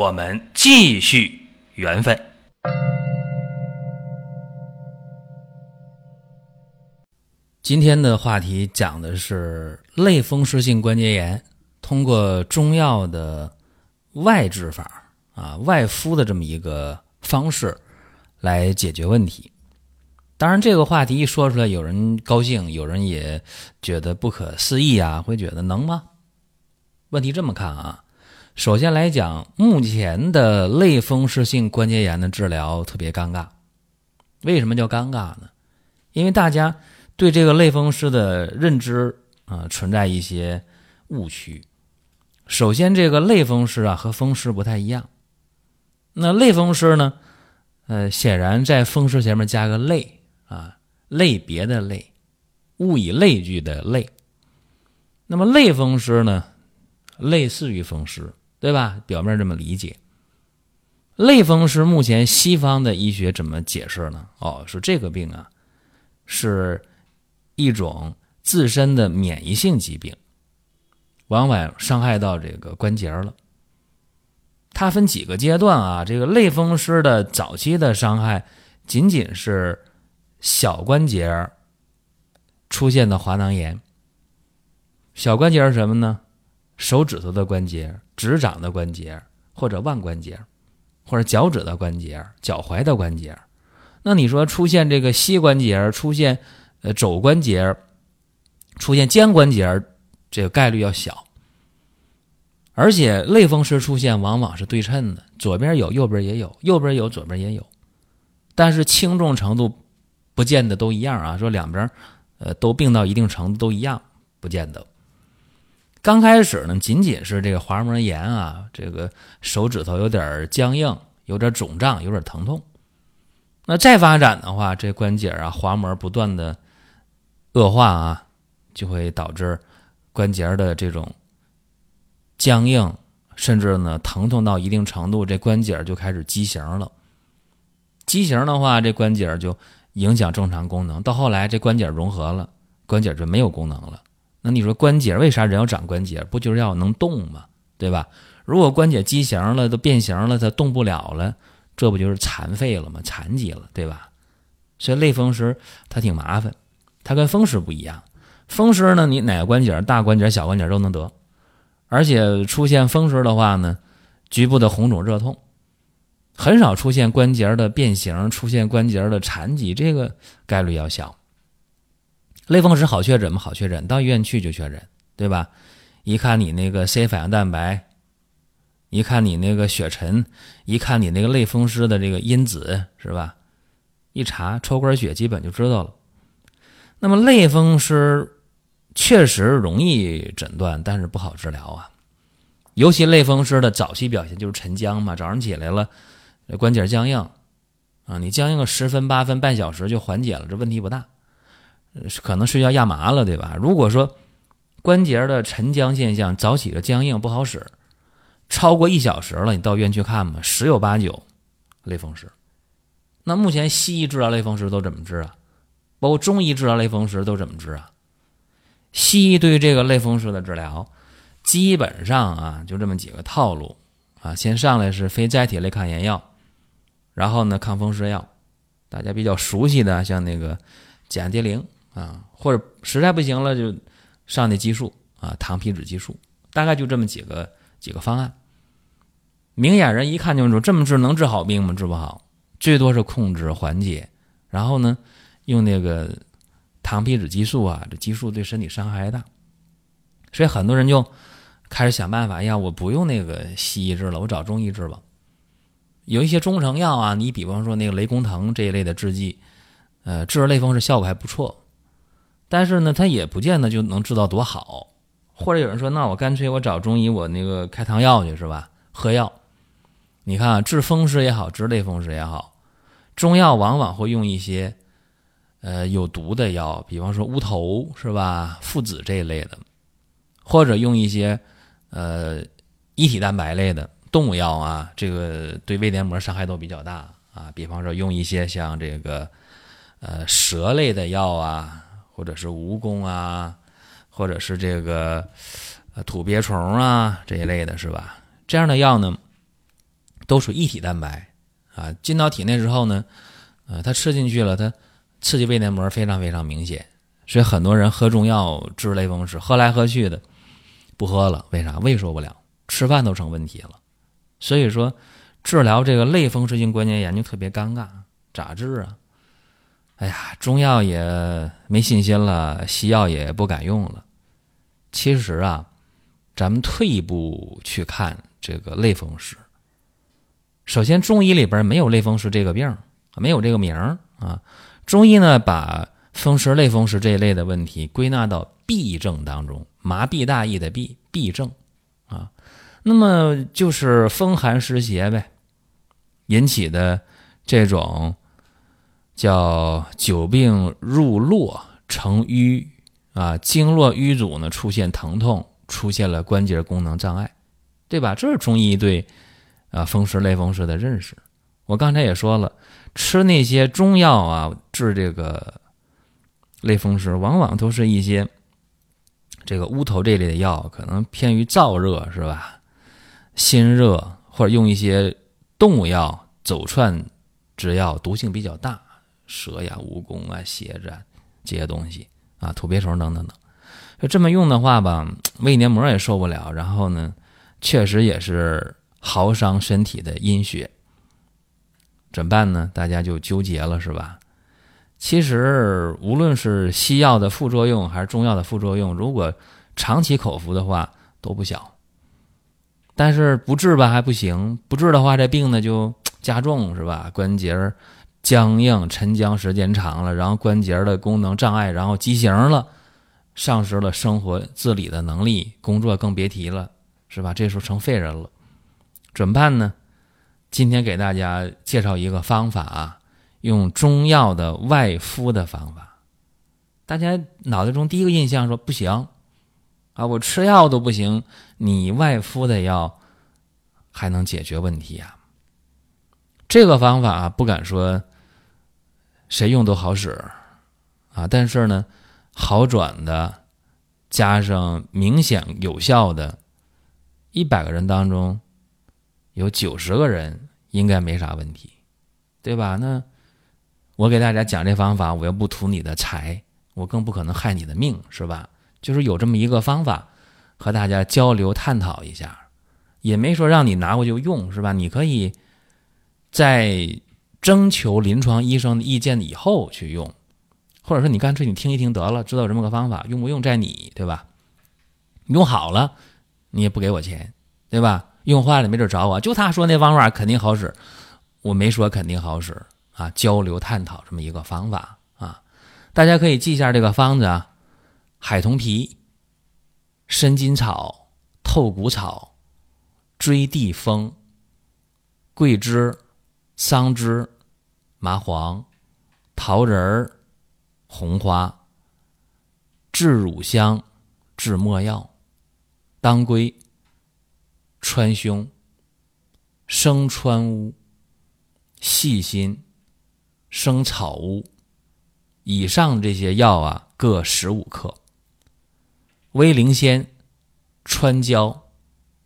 我们继续缘分。今天的话题讲的是类风湿性关节炎，通过中药的外治法啊，外敷的这么一个方式来解决问题。当然，这个话题一说出来，有人高兴，有人也觉得不可思议啊，会觉得能吗？问题这么看啊，首先来讲，目前的类风湿性关节炎的治疗特别尴尬。为什么叫尴尬呢？因为大家。对这个类风湿的认知啊，存在一些误区。首先，这个类风湿啊和风湿不太一样。那类风湿呢，呃，显然在风湿前面加个类啊，类别的类，物以类聚的类。那么类风湿呢，类似于风湿，对吧？表面这么理解。类风湿目前西方的医学怎么解释呢？哦，说这个病啊是。一种自身的免疫性疾病，往往伤害到这个关节了。它分几个阶段啊？这个类风湿的早期的伤害，仅仅是小关节出现的滑囊炎。小关节是什么呢？手指头的关节、指掌的关节，或者腕关节，或者脚趾的关节、脚踝的关节。那你说出现这个膝关节出现？呃，肘关节出现肩关节，这个概率要小，而且类风湿出现往往是对称的，左边有，右边也有，右边有，左边也有，但是轻重程度不见得都一样啊。说两边呃都病到一定程度都一样，不见得。刚开始呢，仅仅是这个滑膜炎啊，这个手指头有点僵硬，有点肿胀，有点疼痛。那再发展的话，这关节啊滑膜不断的。恶化啊，就会导致关节的这种僵硬，甚至呢疼痛到一定程度，这关节就开始畸形了。畸形的话，这关节就影响正常功能。到后来，这关节融合了，关节就没有功能了。那你说关节为啥人要长关节？不就是要能动吗？对吧？如果关节畸形了，都变形了，它动不了了，这不就是残废了吗？残疾了，对吧？所以类风湿它挺麻烦。它跟风湿不一样，风湿呢，你哪个关节、大关节、小关节都能得，而且出现风湿的话呢，局部的红肿热痛，很少出现关节的变形、出现关节的残疾，这个概率要小。类风湿好确诊吗？好确诊，到医院去就确诊，对吧？一看你那个 C 反应蛋白，一看你那个血沉，一看你那个类风湿的这个因子，是吧？一查抽管血，基本就知道了。那么类风湿确实容易诊断，但是不好治疗啊。尤其类风湿的早期表现就是沉僵嘛，早上起来了，关节僵硬啊，你僵硬个十分八分半小时就缓解了，这问题不大，可能睡觉压麻了，对吧？如果说关节的沉僵现象早起的僵硬不好使，超过一小时了，你到医院去看吧，十有八九类风湿。那目前西医治疗类风湿都怎么治啊？包括中医治疗类风湿都怎么治啊？西医对于这个类风湿的治疗，基本上啊就这么几个套路啊。先上来是非甾体类抗炎药，然后呢抗风湿药，大家比较熟悉的像那个甲蝶呤啊，或者实在不行了就上那激素啊，糖皮质激素，大概就这么几个几个方案。明眼人一看就说这么治能治好病吗？治不好，最多是控制缓解，然后呢？用那个糖皮质激素啊，这激素对身体伤害还大，所以很多人就开始想办法，呀，我不用那个西医治了，我找中医治吧。有一些中成药啊，你比方说那个雷公藤这一类的制剂，呃，治类风湿效果还不错，但是呢，它也不见得就能治到多好。或者有人说，那我干脆我找中医，我那个开汤药去是吧？喝药，你看啊，治风湿也好，治类风湿也好，中药往往会用一些呃有毒的药，比方说乌头是吧，附子这一类的，或者用一些呃一体蛋白类的动物药啊，这个对胃黏膜伤害都比较大啊。比方说用一些像这个呃蛇类的药啊，或者是蜈蚣啊，或者是这个土鳖虫啊这一类的是吧？这样的药呢？都属一体蛋白啊，进到体内之后呢，呃，它吃进去了，它刺激胃黏膜非常非常明显，所以很多人喝中药治类风湿，喝来喝去的不喝了，为啥？胃受不了，吃饭都成问题了。所以说，治疗这个类风湿性关节炎就特别尴尬，咋治啊？哎呀，中药也没信心了，西药也不敢用了。其实啊，咱们退一步去看这个类风湿。首先，中医里边没有类风湿这个病，没有这个名儿啊。中医呢，把风湿、类风湿这一类的问题归纳到痹症当中，麻痹大意的痹，痹症啊。那么就是风寒湿邪呗，引起的这种叫久病入络成瘀啊，经络瘀阻呢出现疼痛，出现了关节功能障碍，对吧？这是中医对。啊，风湿类风湿的认识，我刚才也说了，吃那些中药啊，治这个类风湿，往往都是一些这个乌头这类的药，可能偏于燥热，是吧？心热或者用一些动物药、走窜之药，毒性比较大，蛇呀、蜈蚣啊、蝎子这些东西啊，土鳖虫等等等。就这么用的话吧，胃黏膜也受不了，然后呢，确实也是。耗伤身体的阴血，怎么办呢？大家就纠结了，是吧？其实无论是西药的副作用还是中药的副作用，如果长期口服的话都不小。但是不治吧还不行，不治的话这病呢就 加重，是吧？关节僵硬沉僵时间长了，然后关节的功能障碍，然后畸形了，丧失了生活自理的能力，工作更别提了，是吧？这时候成废人了。怎么办呢？今天给大家介绍一个方法啊，用中药的外敷的方法。大家脑袋中第一个印象说不行啊，我吃药都不行，你外敷的药还能解决问题啊？这个方法啊，不敢说谁用都好使啊，但是呢，好转的加上明显有效的，一百个人当中。有九十个人应该没啥问题，对吧？那我给大家讲这方法，我又不图你的财，我更不可能害你的命，是吧？就是有这么一个方法，和大家交流探讨一下，也没说让你拿过去用，是吧？你可以在征求临床医生的意见以后去用，或者说你干脆你听一听得了，知道这么个方法，用不用在你，对吧？用好了，你也不给我钱，对吧？用坏了没准找我，就他说那方法肯定好使，我没说肯定好使啊。交流探讨这么一个方法啊，大家可以记一下这个方子啊：海桐皮、参筋草、透骨草、锥地风、桂枝、桑枝、麻黄、桃仁儿、红花、治乳香、治没药、当归。川芎、生川乌、细辛、生草乌，以上这些药啊，各十五克；威灵仙、川椒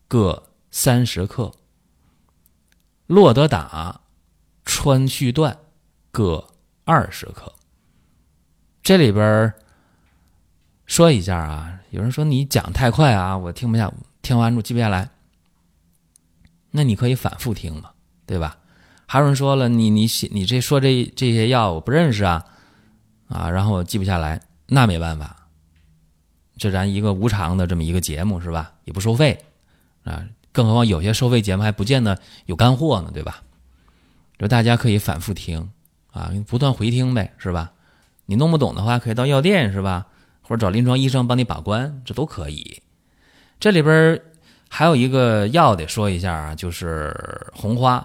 各三十克；洛德达、川续断各二十克。这里边说一下啊，有人说你讲太快啊，我听不下，听完之后记不下来。那你可以反复听嘛，对吧？还有人说了，你你你这说这这些药我不认识啊，啊，然后我记不下来，那没办法，这咱一个无偿的这么一个节目是吧？也不收费啊，更何况有些收费节目还不见得有干货呢，对吧？就大家可以反复听啊，不断回听呗，是吧？你弄不懂的话，可以到药店是吧？或者找临床医生帮你把关，这都可以。这里边。还有一个药得说一下啊，就是红花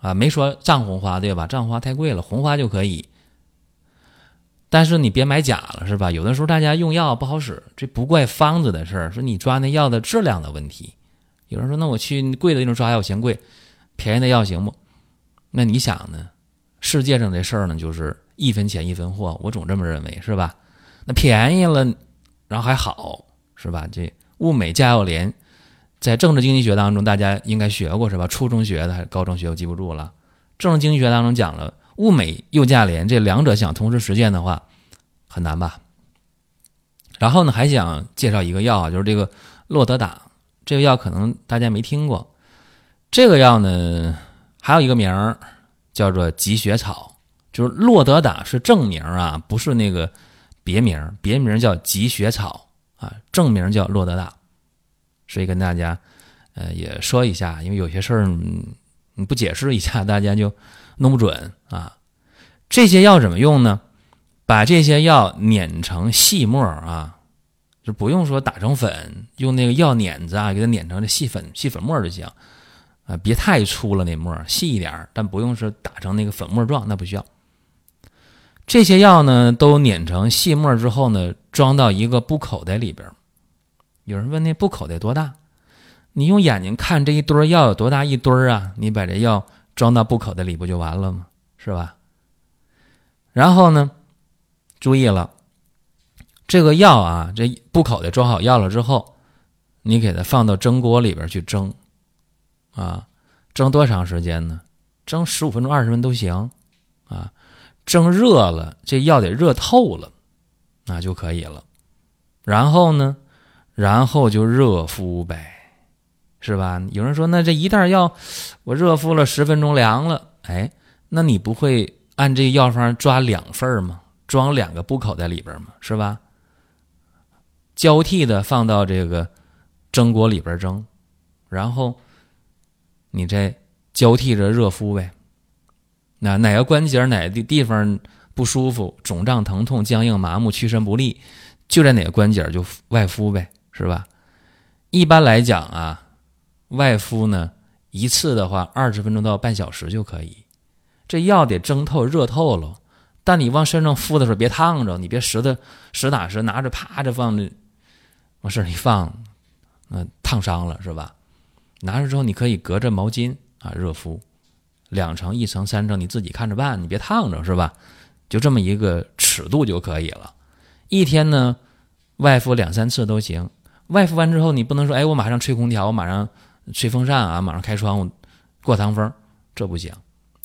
啊，没说藏红花对吧？藏红花太贵了，红花就可以。但是你别买假了，是吧？有的时候大家用药不好使，这不怪方子的事儿，说你抓那药的质量的问题。有人说，那我去贵的那种抓药嫌贵，便宜的药行不？那你想呢？世界上这事儿呢，就是一分钱一分货，我总这么认为，是吧？那便宜了，然后还好，是吧？这物美价又廉，在政治经济学当中，大家应该学过，是吧？初中学的还是高中学，我记不住了。政治经济学当中讲了。物美又价廉，这两者想同时实现的话，很难吧？然后呢，还想介绍一个药啊，就是这个洛德达。这个药可能大家没听过。这个药呢，还有一个名儿叫做积雪草，就是洛德达是正名啊，不是那个别名，别名叫积雪草啊，正名叫洛德达。所以跟大家呃也说一下，因为有些事儿你不解释一下，大家就。弄不准啊！这些药怎么用呢？把这些药碾成细末啊，就不用说打成粉，用那个药碾子啊，给它碾成这细粉、细粉末就行啊。别太粗了，那沫细一点但不用是打成那个粉末状，那不需要。这些药呢，都碾成细末之后呢，装到一个布口袋里边。有人问那布口袋多大？你用眼睛看这一堆药有多大一堆啊？你把这药。装到布口袋里不就完了吗？是吧？然后呢，注意了，这个药啊，这布口袋装好药了之后，你给它放到蒸锅里边去蒸，啊，蒸多长时间呢？蒸十五分钟、二十分钟都行，啊，蒸热了，这药得热透了，那就可以了。然后呢，然后就热敷呗。是吧？有人说，那这一袋药，我热敷了十分钟凉了，哎，那你不会按这药方抓两份吗？装两个布口袋里边吗？是吧？交替的放到这个蒸锅里边蒸，然后你再交替着热敷呗。那哪个关节哪个地地方不舒服、肿胀、疼痛、僵硬、麻木、屈伸不利，就在哪个关节就外敷呗，是吧？一般来讲啊。外敷呢，一次的话，二十分钟到半小时就可以。这药得蒸透、热透了，但你往身上敷的时候别烫着，你别实的实打实拿着趴着放着，往身上一放，那烫伤了是吧？拿着之后你可以隔着毛巾啊热敷，两层、一层、三层，你自己看着办，你别烫着是吧？就这么一个尺度就可以了。一天呢，外敷两三次都行。外敷完之后，你不能说，哎，我马上吹空调，我马上。吹风扇啊，马上开窗户过堂风，这不行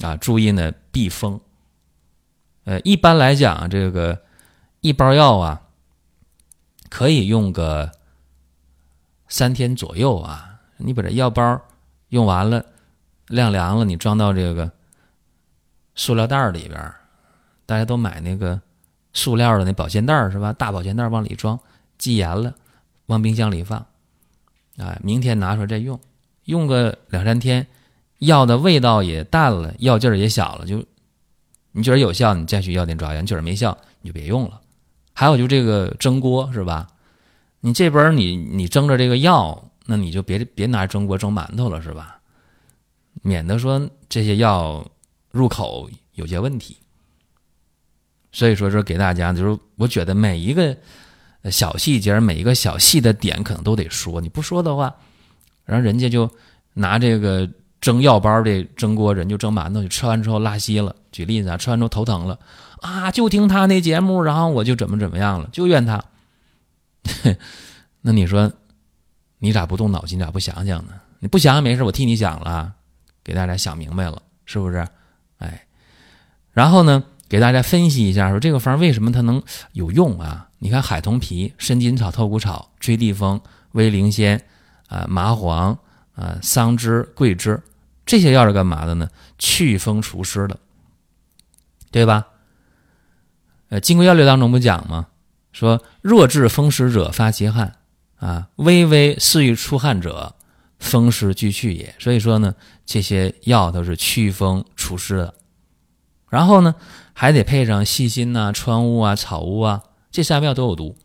啊！注意呢，避风。呃，一般来讲，这个一包药啊，可以用个三天左右啊。你把这药包用完了，晾凉了，你装到这个塑料袋里边大家都买那个塑料的那保鲜袋是吧？大保鲜袋往里装，系严了，往冰箱里放。啊，明天拿出来再用。用个两三天，药的味道也淡了，药劲儿也小了，就你觉得有效，你再去药店抓药；你觉得没效，你就别用了。还有就这个蒸锅是吧？你这边你你蒸着这个药，那你就别别拿蒸锅蒸馒头了是吧？免得说这些药入口有些问题。所以说说给大家，就是我觉得每一个小细节，每一个小细的点，可能都得说。你不说的话。然后人家就拿这个蒸药包的蒸锅，人就蒸馒头，就吃完之后拉稀了。举例子啊，吃完之后头疼了啊，就听他那节目，然后我就怎么怎么样了，就怨他。那你说你咋不动脑筋，咋不想想呢？你不想想没事，我替你想了，给大家想明白了，是不是？哎，然后呢，给大家分析一下，说这个方为什么它能有用啊？你看海桐皮、伸筋草、透骨草、吹地风、威灵仙。啊，麻黄啊，桑枝、桂枝，这些药是干嘛的呢？祛风除湿的，对吧？呃，《金匮要略》当中不讲吗？说弱治风湿者发其汗啊，微微似欲出汗者，风湿俱去也。所以说呢，这些药都是祛风除湿的。然后呢，还得配上细辛呐、川乌啊、草乌啊，这三味药都有毒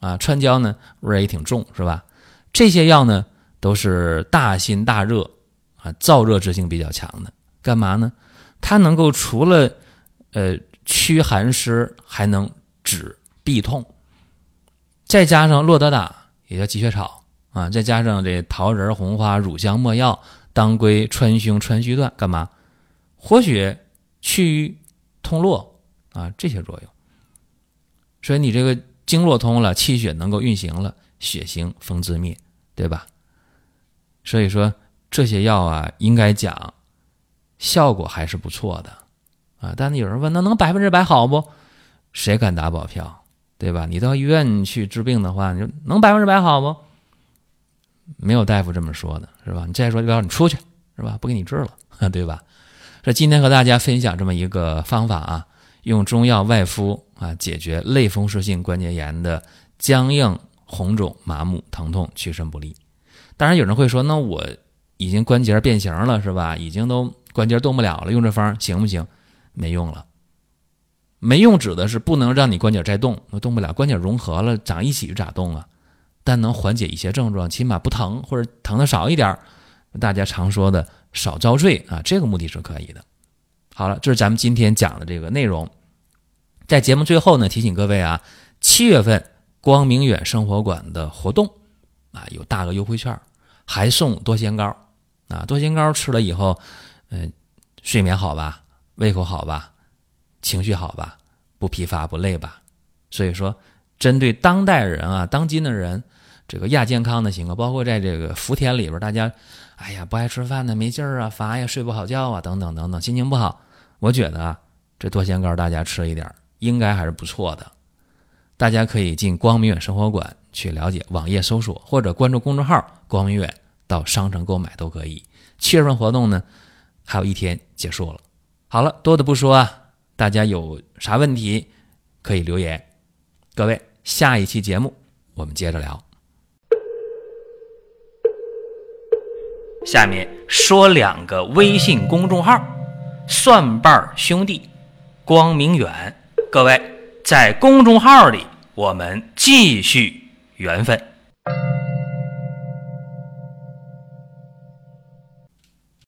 啊。川椒呢，味儿也挺重，是吧？这些药呢？都是大辛大热啊，燥热之性比较强的。干嘛呢？它能够除了呃驱寒湿，还能止痹痛。再加上洛德达，也叫积雪草啊，再加上这桃仁、红花、乳香、没药、当归、川芎、川续断，干嘛？活血、祛瘀、通络啊，这些作用。所以你这个经络通了，气血能够运行了，血行风自灭，对吧？所以说这些药啊，应该讲效果还是不错的啊。但是有人问，那能百分之百好不？谁敢打保票，对吧？你到医院去治病的话，你说能百分之百好不？没有大夫这么说的，是吧？你再说就告诉你出去，是吧？不给你治了，对吧？这今天和大家分享这么一个方法啊，用中药外敷啊，解决类风湿性关节炎的僵硬、红肿、麻木、疼痛、屈伸不利。当然有人会说，那我已经关节变形了，是吧？已经都关节动不了了，用这方行不行？没用了。没用指的是不能让你关节再动，那动不了，关节融合了长一起咋动啊？但能缓解一些症状，起码不疼或者疼的少一点大家常说的少遭罪啊，这个目的是可以的。好了，这是咱们今天讲的这个内容。在节目最后呢，提醒各位啊，七月份光明远生活馆的活动啊，有大额优惠券。还送多仙膏啊！多仙膏吃了以后，嗯，睡眠好吧，胃口好吧，情绪好吧，不疲乏不累吧？所以说，针对当代人啊，当今的人，这个亚健康的情况，包括在这个福田里边，大家，哎呀，不爱吃饭呢，没劲儿啊，乏呀，睡不好觉啊，等等等等，心情不好，我觉得啊，这多仙膏大家吃一点，应该还是不错的。大家可以进光明远生活馆。去了解网页搜索或者关注公众号“光明远”，到商城购买都可以。七月份活动呢，还有一天结束了。好了，多的不说啊，大家有啥问题可以留言。各位，下一期节目我们接着聊。下面说两个微信公众号：蒜瓣兄弟、光明远。各位在公众号里，我们继续。缘分。